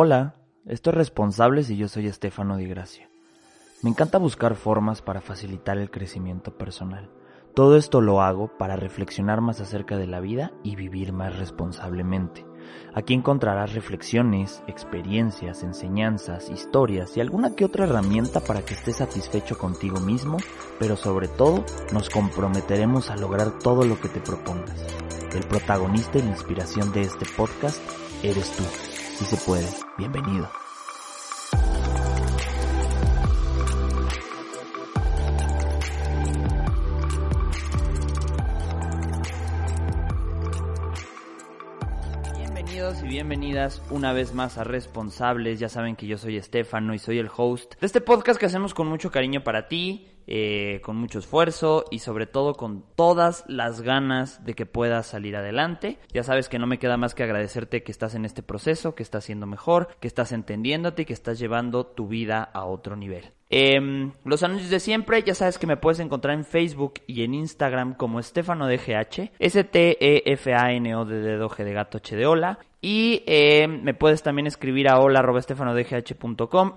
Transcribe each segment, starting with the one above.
Hola, esto es Responsables y yo soy Estefano Di Gracia. Me encanta buscar formas para facilitar el crecimiento personal. Todo esto lo hago para reflexionar más acerca de la vida y vivir más responsablemente. Aquí encontrarás reflexiones, experiencias, enseñanzas, historias y alguna que otra herramienta para que estés satisfecho contigo mismo, pero sobre todo nos comprometeremos a lograr todo lo que te propongas. El protagonista y la inspiración de este podcast eres tú. Si se puede, bienvenido. Bienvenidos bienvenidas una vez más a Responsables. Ya saben que yo soy Estefano y soy el host de este podcast que hacemos con mucho cariño para ti, eh, con mucho esfuerzo y sobre todo con todas las ganas de que puedas salir adelante. Ya sabes que no me queda más que agradecerte que estás en este proceso, que estás siendo mejor, que estás entendiéndote y que estás llevando tu vida a otro nivel. Em, los anuncios de siempre, ya sabes que me puedes encontrar en Facebook y en Instagram como Estefano DGH, S-T-E-F-A-N-O de dedo G de gato H de hola. Y em, me puedes también escribir a hola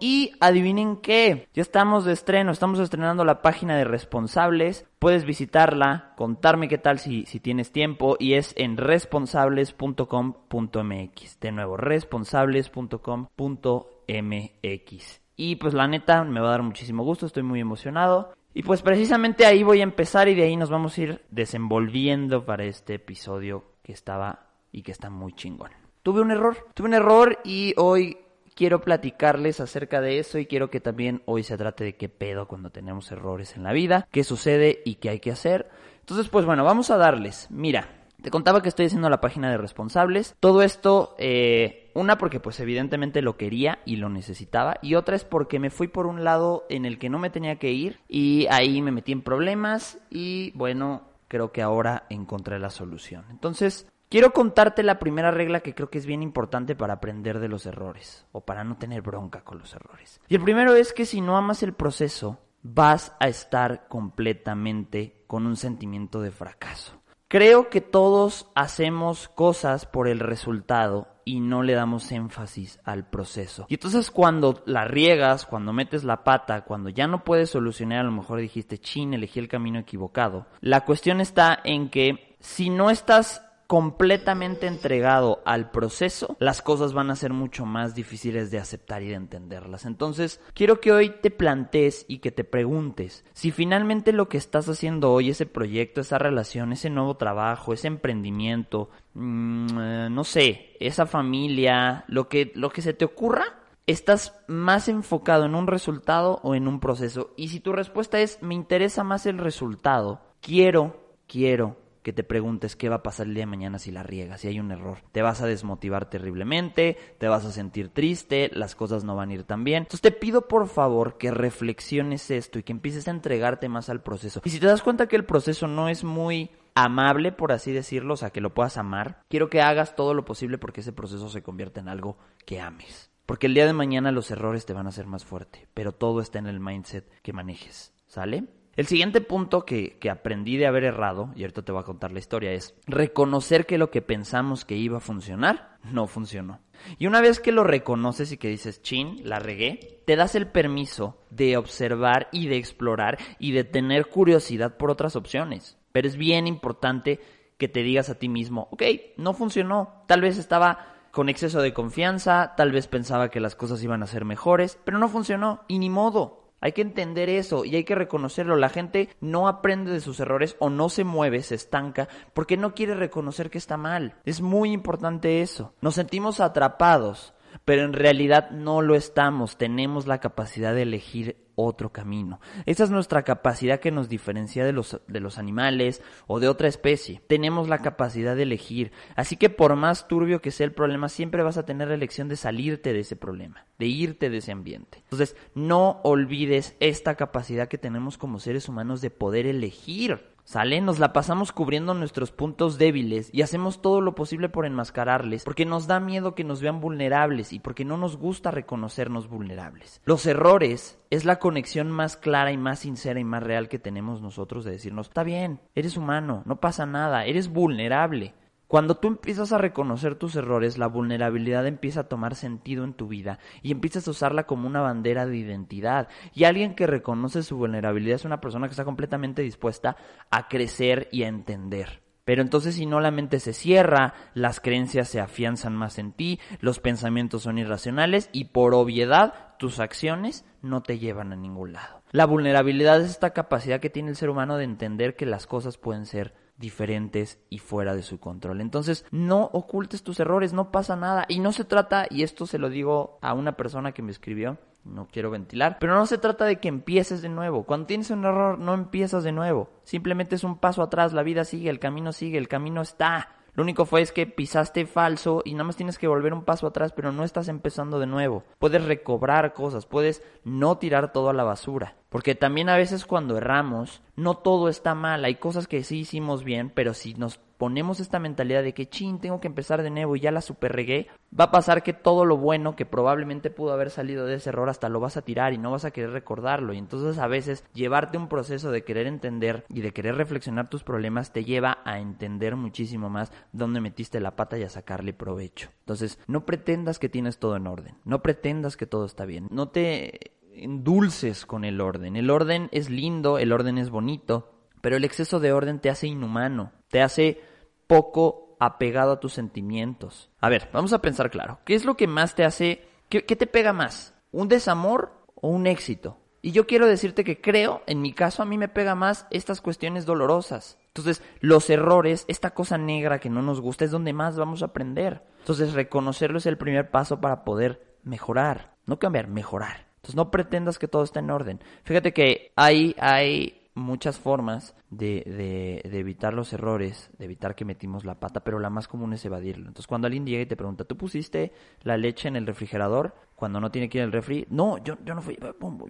y adivinen qué, ya estamos de estreno, estamos estrenando la página de responsables, puedes visitarla, contarme qué tal si, si tienes tiempo y es en responsables.com.mx, de nuevo responsables.com.mx. Y pues la neta me va a dar muchísimo gusto, estoy muy emocionado. Y pues precisamente ahí voy a empezar y de ahí nos vamos a ir desenvolviendo para este episodio que estaba y que está muy chingón. Tuve un error, tuve un error y hoy quiero platicarles acerca de eso y quiero que también hoy se trate de qué pedo cuando tenemos errores en la vida, qué sucede y qué hay que hacer. Entonces pues bueno, vamos a darles. Mira, te contaba que estoy haciendo la página de responsables. Todo esto, eh, una porque pues evidentemente lo quería y lo necesitaba. Y otra es porque me fui por un lado en el que no me tenía que ir. Y ahí me metí en problemas. Y bueno, creo que ahora encontré la solución. Entonces, quiero contarte la primera regla que creo que es bien importante para aprender de los errores. O para no tener bronca con los errores. Y el primero es que si no amas el proceso, vas a estar completamente con un sentimiento de fracaso. Creo que todos hacemos cosas por el resultado y no le damos énfasis al proceso. Y entonces cuando la riegas, cuando metes la pata, cuando ya no puedes solucionar, a lo mejor dijiste, chin, elegí el camino equivocado. La cuestión está en que si no estás completamente entregado al proceso, las cosas van a ser mucho más difíciles de aceptar y de entenderlas. Entonces, quiero que hoy te plantees y que te preguntes si finalmente lo que estás haciendo hoy, ese proyecto, esa relación, ese nuevo trabajo, ese emprendimiento, mmm, no sé, esa familia, lo que, lo que se te ocurra, ¿Estás más enfocado en un resultado o en un proceso? Y si tu respuesta es me interesa más el resultado, quiero, quiero que te preguntes qué va a pasar el día de mañana si la riegas, si hay un error. Te vas a desmotivar terriblemente, te vas a sentir triste, las cosas no van a ir tan bien. Entonces te pido por favor que reflexiones esto y que empieces a entregarte más al proceso. Y si te das cuenta que el proceso no es muy amable, por así decirlo, o sea, que lo puedas amar, quiero que hagas todo lo posible porque ese proceso se convierta en algo que ames. Porque el día de mañana los errores te van a hacer más fuerte, pero todo está en el mindset que manejes. ¿Sale? El siguiente punto que, que, aprendí de haber errado, y ahorita te voy a contar la historia, es reconocer que lo que pensamos que iba a funcionar no funcionó. Y una vez que lo reconoces y que dices, chin, la regué, te das el permiso de observar y de explorar y de tener curiosidad por otras opciones. Pero es bien importante que te digas a ti mismo, ok, no funcionó, tal vez estaba con exceso de confianza, tal vez pensaba que las cosas iban a ser mejores, pero no funcionó y ni modo, hay que entender eso y hay que reconocerlo. La gente no aprende de sus errores o no se mueve, se estanca, porque no quiere reconocer que está mal. Es muy importante eso. Nos sentimos atrapados, pero en realidad no lo estamos. Tenemos la capacidad de elegir otro camino. Esa es nuestra capacidad que nos diferencia de los, de los animales o de otra especie. Tenemos la capacidad de elegir. Así que por más turbio que sea el problema, siempre vas a tener la elección de salirte de ese problema, de irte de ese ambiente. Entonces, no olvides esta capacidad que tenemos como seres humanos de poder elegir ¿Sale? Nos la pasamos cubriendo nuestros puntos débiles y hacemos todo lo posible por enmascararles porque nos da miedo que nos vean vulnerables y porque no nos gusta reconocernos vulnerables. Los errores es la conexión más clara y más sincera y más real que tenemos nosotros de decirnos, está bien, eres humano, no pasa nada, eres vulnerable. Cuando tú empiezas a reconocer tus errores, la vulnerabilidad empieza a tomar sentido en tu vida y empiezas a usarla como una bandera de identidad. Y alguien que reconoce su vulnerabilidad es una persona que está completamente dispuesta a crecer y a entender. Pero entonces si no la mente se cierra, las creencias se afianzan más en ti, los pensamientos son irracionales y por obviedad tus acciones no te llevan a ningún lado. La vulnerabilidad es esta capacidad que tiene el ser humano de entender que las cosas pueden ser diferentes y fuera de su control. Entonces, no ocultes tus errores, no pasa nada. Y no se trata, y esto se lo digo a una persona que me escribió, no quiero ventilar, pero no se trata de que empieces de nuevo. Cuando tienes un error, no empiezas de nuevo. Simplemente es un paso atrás, la vida sigue, el camino sigue, el camino está. Lo único fue es que pisaste falso y nada más tienes que volver un paso atrás, pero no estás empezando de nuevo. Puedes recobrar cosas, puedes no tirar todo a la basura. Porque también a veces cuando erramos, no todo está mal. Hay cosas que sí hicimos bien, pero si nos ponemos esta mentalidad de que, chin, tengo que empezar de nuevo y ya la super regué, va a pasar que todo lo bueno que probablemente pudo haber salido de ese error hasta lo vas a tirar y no vas a querer recordarlo. Y entonces a veces llevarte un proceso de querer entender y de querer reflexionar tus problemas te lleva a entender muchísimo más dónde metiste la pata y a sacarle provecho. Entonces, no pretendas que tienes todo en orden. No pretendas que todo está bien. No te dulces con el orden. El orden es lindo, el orden es bonito, pero el exceso de orden te hace inhumano, te hace poco apegado a tus sentimientos. A ver, vamos a pensar claro. ¿Qué es lo que más te hace, qué, te pega más? ¿Un desamor o un éxito? Y yo quiero decirte que creo, en mi caso, a mí me pega más estas cuestiones dolorosas. Entonces, los errores, esta cosa negra que no nos gusta, es donde más vamos a aprender. Entonces, reconocerlo es el primer paso para poder mejorar. No cambiar, mejorar. Entonces no pretendas que todo está en orden. Fíjate que hay, hay muchas formas de, de, de, evitar los errores, de evitar que metimos la pata, pero la más común es evadirlo. Entonces cuando alguien llega y te pregunta, ¿tú pusiste la leche en el refrigerador cuando no tiene que ir al refri? No, yo, yo no fui.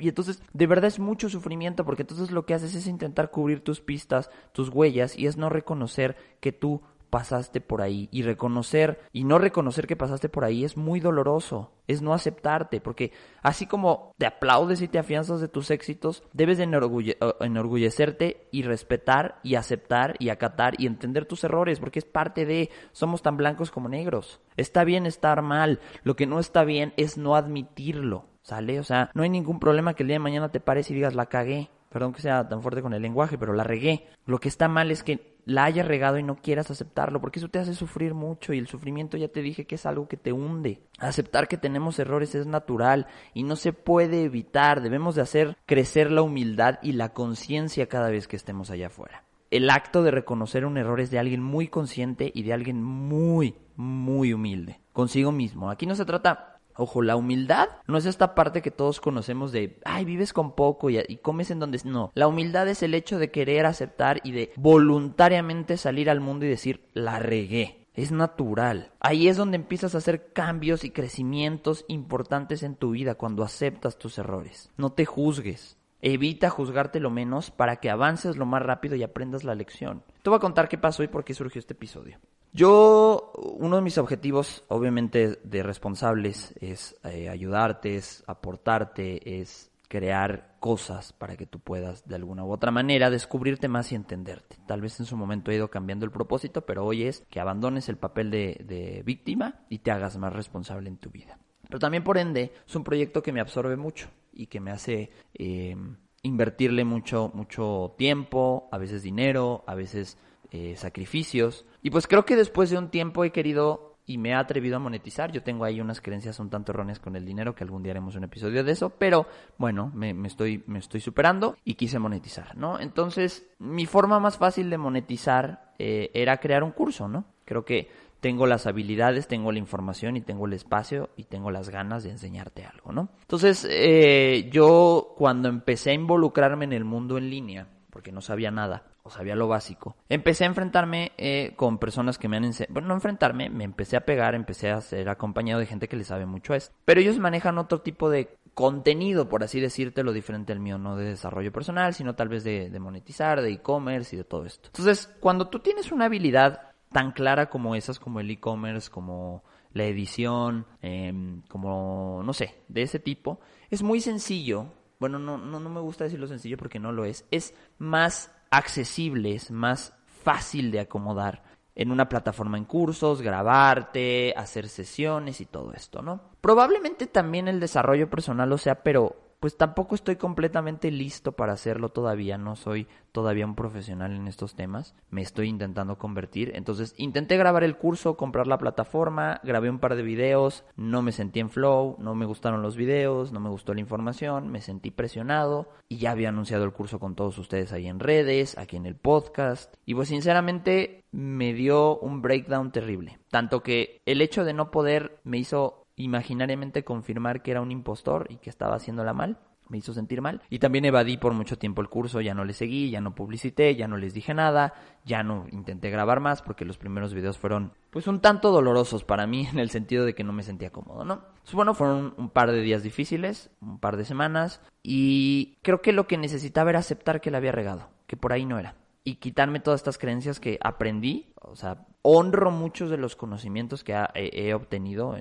Y entonces de verdad es mucho sufrimiento porque entonces lo que haces es intentar cubrir tus pistas, tus huellas y es no reconocer que tú pasaste por ahí y reconocer y no reconocer que pasaste por ahí es muy doloroso, es no aceptarte, porque así como te aplaudes y te afianzas de tus éxitos, debes de enorgullecerte y respetar y aceptar y acatar y entender tus errores, porque es parte de somos tan blancos como negros. Está bien estar mal, lo que no está bien es no admitirlo. ¿Sale? O sea, no hay ningún problema que el día de mañana te pares y digas la cagué. Perdón que sea tan fuerte con el lenguaje, pero la regué. Lo que está mal es que la hayas regado y no quieras aceptarlo, porque eso te hace sufrir mucho y el sufrimiento ya te dije que es algo que te hunde. Aceptar que tenemos errores es natural y no se puede evitar. Debemos de hacer crecer la humildad y la conciencia cada vez que estemos allá afuera. El acto de reconocer un error es de alguien muy consciente y de alguien muy, muy humilde. Consigo mismo. Aquí no se trata Ojo, la humildad no es esta parte que todos conocemos de, ay, vives con poco y, comes en donde... No, la humildad es el hecho de querer aceptar y de voluntariamente salir al mundo y decir, la regué. Es natural. Ahí es donde empiezas a hacer cambios y crecimientos importantes en tu vida cuando aceptas tus errores. No te juzgues. Evita juzgarte lo menos para que avances lo más rápido y aprendas la lección. Te voy a contar qué pasó y por qué surgió este episodio. Yo, uno de mis objetivos, obviamente, de responsables es eh, ayudarte, es aportarte, es crear cosas para que tú puedas de alguna u otra manera descubrirte más y entenderte. Tal vez en su momento he ido cambiando el propósito, pero hoy es que abandones el papel de, víctima y te hagas más responsable en tu vida. Pero también por ende es un proyecto que me absorbe mucho y que me hace eh, invertirle mucho, mucho tiempo, a veces dinero, a veces eh, sacrificios. Y pues creo que después de un tiempo he querido y me he atrevido a monetizar. Yo tengo ahí unas creencias un tanto erróneas con el dinero, que algún día haremos un episodio de eso, pero bueno, me, estoy, me estoy superando y quise monetizar, ¿no? Entonces, mi forma más fácil de monetizar eh, era crear un curso, ¿no? Creo que tengo las habilidades, tengo la información y tengo el espacio y tengo las ganas de enseñarte algo, ¿no? Entonces, eh, yo cuando empecé a involucrarme en el mundo en línea, porque no sabía nada, o sabía lo básico. Empecé a enfrentarme eh, con personas que me han enseñado, bueno, no enfrentarme, me empecé a pegar, empecé a ser acompañado de gente que le sabe mucho a esto. Pero ellos manejan otro tipo de contenido, por así decirte, lo diferente al mío, no de desarrollo personal, sino tal vez de, monetizar, de e-commerce y de todo esto. Entonces, cuando tú tienes una habilidad tan clara como esas, como el e-commerce, como la edición, em, como, no sé, de ese tipo, es muy sencillo. Bueno, no, no, no me gusta decirlo sencillo porque no lo es. Es más accesible, es más fácil de acomodar en una plataforma en cursos, grabarte, hacer sesiones y todo esto, ¿no? Probablemente también el desarrollo personal lo sea, pero pues tampoco estoy completamente listo para hacerlo todavía, no soy todavía un profesional en estos temas, me estoy intentando convertir, entonces intenté grabar el curso, comprar la plataforma, grabé un par de videos, no me sentí en flow, no me gustaron los videos, no me gustó la información, me sentí presionado y ya había anunciado el curso con todos ustedes ahí en redes, aquí en el podcast. Y pues sinceramente me dio un breakdown terrible, tanto que el hecho de no poder me hizo imaginariamente confirmar que era un impostor y que estaba haciéndola mal. Me hizo sentir mal. Y también evadí por mucho tiempo el curso, ya no le seguí, ya no publicité, ya no les dije nada, ya no intenté grabar más porque los primeros videos fueron pues un tanto dolorosos para mí en el sentido de que no me sentía cómodo, ¿no? Pues bueno, fueron un par de días difíciles, un par de semanas y creo que lo que necesitaba era aceptar que la había regado, que por ahí no era y quitarme todas estas creencias que aprendí. O sea, honro muchos de los conocimientos que he, obtenido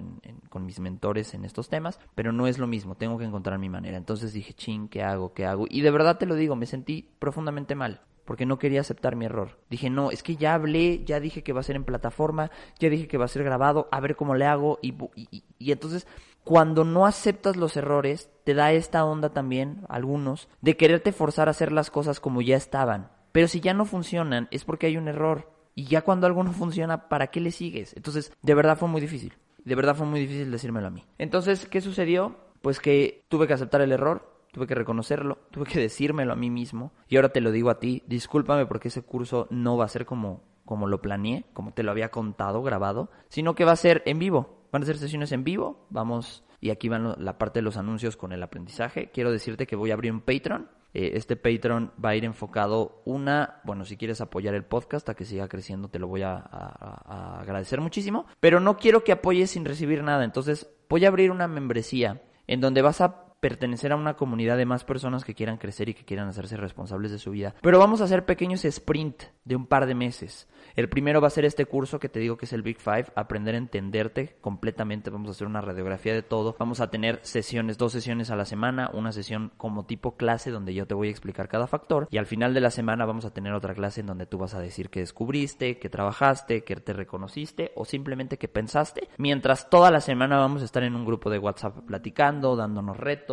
con mis mentores en estos temas, pero no es lo mismo, tengo que encontrar mi manera. Entonces dije, ching, ¿qué hago? ¿Qué hago? Y de verdad te lo digo, me sentí profundamente mal. Porque no quería aceptar mi error. Dije, no, es que ya hablé, ya dije que va a ser en plataforma, ya dije que va a ser grabado, a ver cómo le hago. Y, y, y entonces cuando no aceptas los errores, te da esta onda también, algunos, de quererte forzar a hacer las cosas como ya estaban. Pero si ya no funcionan, es porque hay un error. Y ya cuando algo no funciona, ¿para qué le sigues? Entonces, de verdad fue muy difícil. De verdad fue muy difícil decírmelo a mí. Entonces, ¿qué sucedió? Pues que tuve que aceptar el error, tuve que reconocerlo, tuve que decírmelo a mí mismo. Y ahora te lo digo a ti, discúlpame porque ese curso no va a ser como, como lo planeé, como te lo había contado, grabado, sino que va a ser en vivo. Van a ser sesiones en vivo. Vamos, y aquí van la parte de los anuncios con el aprendizaje. Quiero decirte que voy a abrir un Patreon eh, este Patreon va a ir enfocado una, bueno, si quieres apoyar el podcast a que siga creciendo, te lo voy a, agradecer muchísimo, pero no quiero que apoyes sin recibir nada, entonces voy a abrir una membresía en donde vas a pertenecer a una comunidad de más personas que quieran crecer y que quieran hacerse responsables de su vida. Pero vamos a hacer pequeños sprint de un par de meses. El primero va a ser este curso que te digo que es el Big Five, aprender a entenderte completamente. Vamos a hacer una radiografía de todo. Vamos a tener sesiones, dos sesiones a la semana, una sesión como tipo clase donde yo te voy a explicar cada factor y al final de la semana vamos a tener otra clase en donde tú vas a decir que descubriste, que trabajaste, que te reconociste o simplemente que pensaste. Mientras toda la semana vamos a estar en un grupo de WhatsApp platicando, dándonos retos,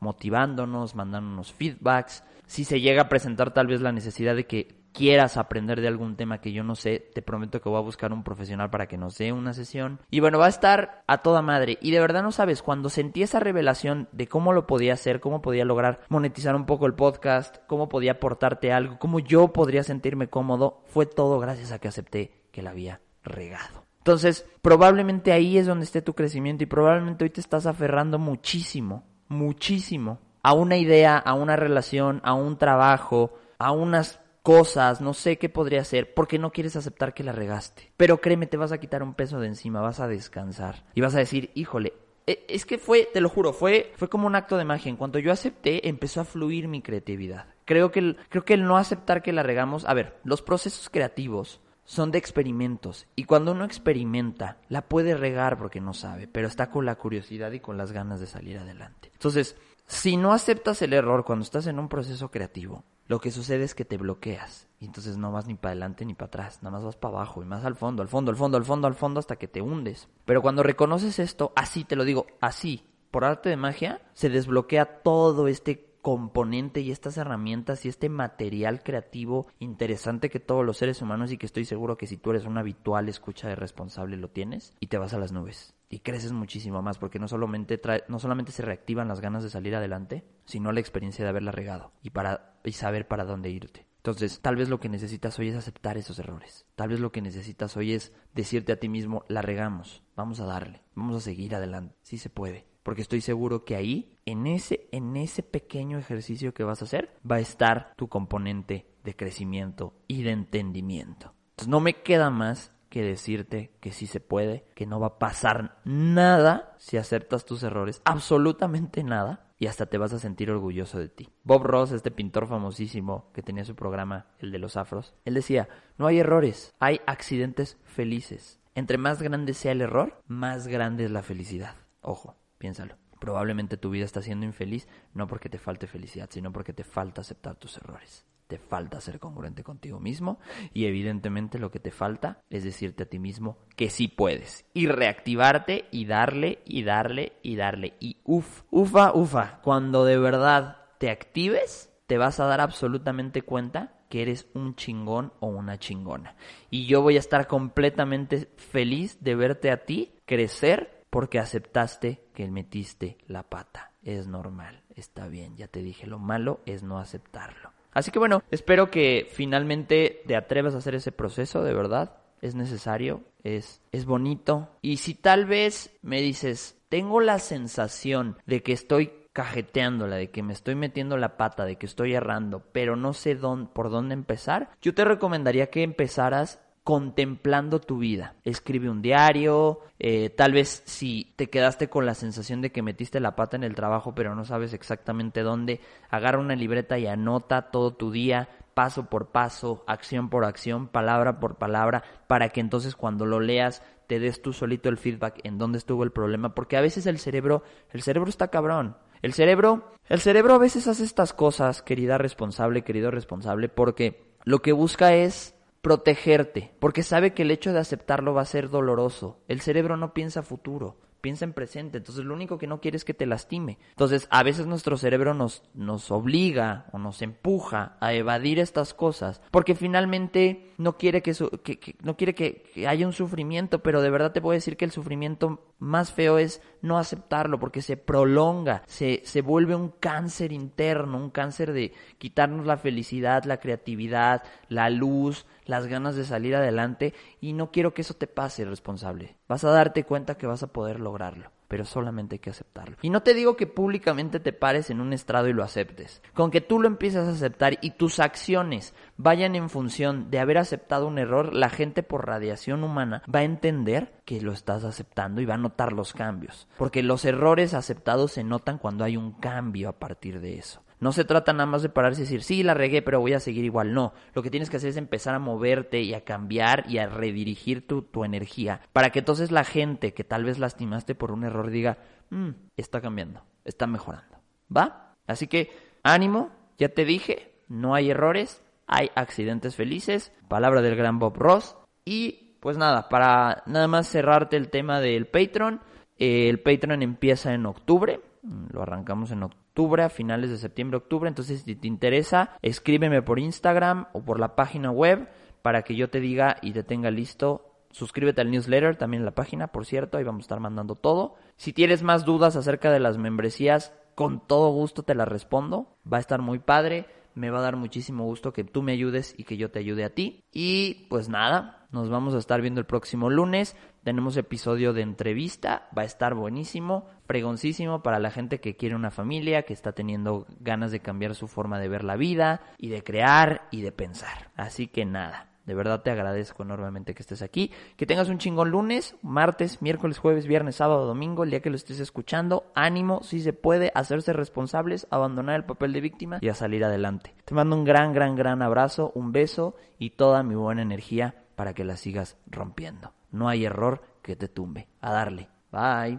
motivándonos, mandándonos feedbacks. Si se llega a presentar tal vez la necesidad de que quieras aprender de algún tema que yo no sé, te prometo que voy a buscar un profesional para que nos dé una sesión. Y bueno, va a estar a toda madre. Y de verdad no sabes, cuando sentí esa revelación de cómo lo podía hacer, cómo podía lograr monetizar un poco el podcast, cómo podía aportarte algo, cómo yo podría sentirme cómodo, fue todo gracias a que acepté que la había regado. Entonces, probablemente ahí es donde esté tu crecimiento y probablemente hoy te estás aferrando muchísimo, muchísimo a una idea, a una relación, a un trabajo, a unas cosas, no sé qué podría ser, porque no quieres aceptar que la regaste. Pero créeme, te vas a quitar un peso de encima, vas a descansar y vas a decir, híjole, e, es que fue, te lo juro, fue, fue como un acto de magia. En cuanto yo acepté, empezó a fluir mi creatividad. Creo que, creo que el no aceptar que la regamos, a ver, los procesos creativos son de experimentos y cuando uno experimenta, la puede regar porque no sabe, pero está con la curiosidad y con las ganas de salir adelante. Entonces, si no aceptas el error cuando estás en un proceso creativo, lo que sucede es que te bloqueas y entonces no vas ni para adelante ni para atrás, nada más vas para abajo y más al fondo, al fondo, al fondo, al fondo, al fondo hasta que te hundes. Pero cuando reconoces esto, así te lo digo, así, por arte de magia, se desbloquea todo este componente y estas herramientas y este material creativo interesante que todos los seres humanos y que estoy seguro que si tú eres un habitual escucha de responsable lo tienes y te vas a las nubes y creces muchísimo más porque no solamente trae, no solamente se reactivan las ganas de salir adelante, sino la experiencia de haberla regado y para y saber para dónde irte. Entonces, tal vez lo que necesitas hoy es aceptar esos errores. Tal vez lo que necesitas hoy es decirte a ti mismo, la regamos, vamos a darle, vamos a seguir adelante. Sí se puede porque estoy seguro que ahí, en ese, en ese pequeño ejercicio que vas a hacer, va a estar tu componente de crecimiento y de entendimiento. Entonces no me queda más que decirte que sí se puede, que no va a pasar nada si aceptas tus errores, absolutamente nada, y hasta te vas a sentir orgulloso de ti. Bob Ross, este pintor famosísimo que tenía su programa, el de los afros, él decía, no hay errores, hay accidentes felices. Entre más grande sea el error, más grande es la felicidad. Ojo, Piénsalo. Probablemente tu vida está siendo infeliz no porque te falte felicidad, sino porque te falta aceptar tus errores. te falta ser congruente contigo mismo y evidentemente lo que te falta es decirte a ti mismo que sí puedes y reactivarte y darle y darle y darle y uf, ufa, ufa, cuando de verdad te actives te vas a dar absolutamente cuenta que eres un chingón o una chingona. Y yo voy a estar completamente feliz de verte a ti crecer porque aceptaste que metiste la pata. Es normal, está bien, ya te dije, lo malo es no aceptarlo. Así que bueno, espero que finalmente te atrevas a hacer ese proceso, de verdad. Es necesario, es, es bonito. Y si tal vez me dices, tengo la sensación de que estoy cajeteándola, de que me estoy metiendo la pata, de que estoy errando, pero no sé dónde, por dónde empezar, yo te recomendaría que empezaras contemplando tu vida. Escribe un diario, eh, tal vez si te quedaste con la sensación de que metiste la pata en el trabajo pero no sabes exactamente dónde, agarra una libreta y anota todo tu día, paso por paso, acción por acción, palabra por palabra, para que entonces cuando lo leas te des tú solito el feedback en dónde estuvo el problema, porque a veces el cerebro, el cerebro está cabrón. El cerebro, el cerebro a veces hace estas cosas, querida responsable, querido responsable, porque lo que busca es protegerte, porque sabe que el hecho de aceptarlo va a ser doloroso. El cerebro no piensa futuro, piensa en presente, entonces lo único que no quiere es que te lastime. Entonces, a veces nuestro cerebro nos, nos obliga o nos empuja a evadir estas cosas, porque finalmente no quiere que, que, no quiere que, que, haya un sufrimiento, pero de verdad te puedo decir que el sufrimiento más feo es no aceptarlo, porque se prolonga, se, se vuelve un cáncer interno, un cáncer de quitarnos la felicidad, la creatividad, la luz, las ganas de salir adelante y no quiero que eso te pase, responsable. Vas a darte cuenta que vas a poder lograrlo, pero solamente hay que aceptarlo. Y no te digo que públicamente te pares en un estrado y lo aceptes. Con que tú lo empieces a aceptar y tus acciones vayan en función de haber aceptado un error, la gente por radiación humana va a entender que lo estás aceptando y va a notar los cambios. Porque los errores aceptados se notan cuando hay un cambio a partir de eso. No se trata nada más de pararse y decir, sí, la regué, pero voy a seguir igual. No, lo que tienes que hacer es empezar a moverte y a cambiar y a redirigir tu, tu energía para que entonces la gente que tal vez lastimaste por un error diga, mm, está cambiando, está mejorando. ¿Va? Así que ánimo, ya te dije, no hay errores, hay accidentes felices, palabra del gran Bob Ross. Y pues nada, para nada más cerrarte el tema del Patreon, eh, el Patreon empieza en octubre, lo arrancamos en octubre a finales de septiembre, octubre. Entonces, si te interesa, escríbeme por Instagram o por la página web para que yo te diga y te tenga listo. Suscríbete al newsletter, también en la página, por cierto, ahí vamos a estar mandando todo. Si tienes más dudas acerca de las membresías, con todo gusto te las respondo. Va a estar muy padre. Me va a dar muchísimo gusto que tú me ayudes y que yo te ayude a ti. Y pues nada, nos vamos a estar viendo el próximo lunes. Tenemos episodio de entrevista, va a estar buenísimo, pregoncísimo para la gente que quiere una familia, que está teniendo ganas de cambiar su forma de ver la vida y de crear y de pensar. Así que nada. De verdad te agradezco enormemente que estés aquí. Que tengas un chingón lunes, martes, miércoles, jueves, viernes, sábado, domingo, el día que lo estés escuchando. Ánimo, si se puede, hacerse responsables, abandonar el papel de víctima y a salir adelante. Te mando un gran, gran, gran abrazo, un beso y toda mi buena energía para que la sigas rompiendo. No hay error que te tumbe. A darle. Bye.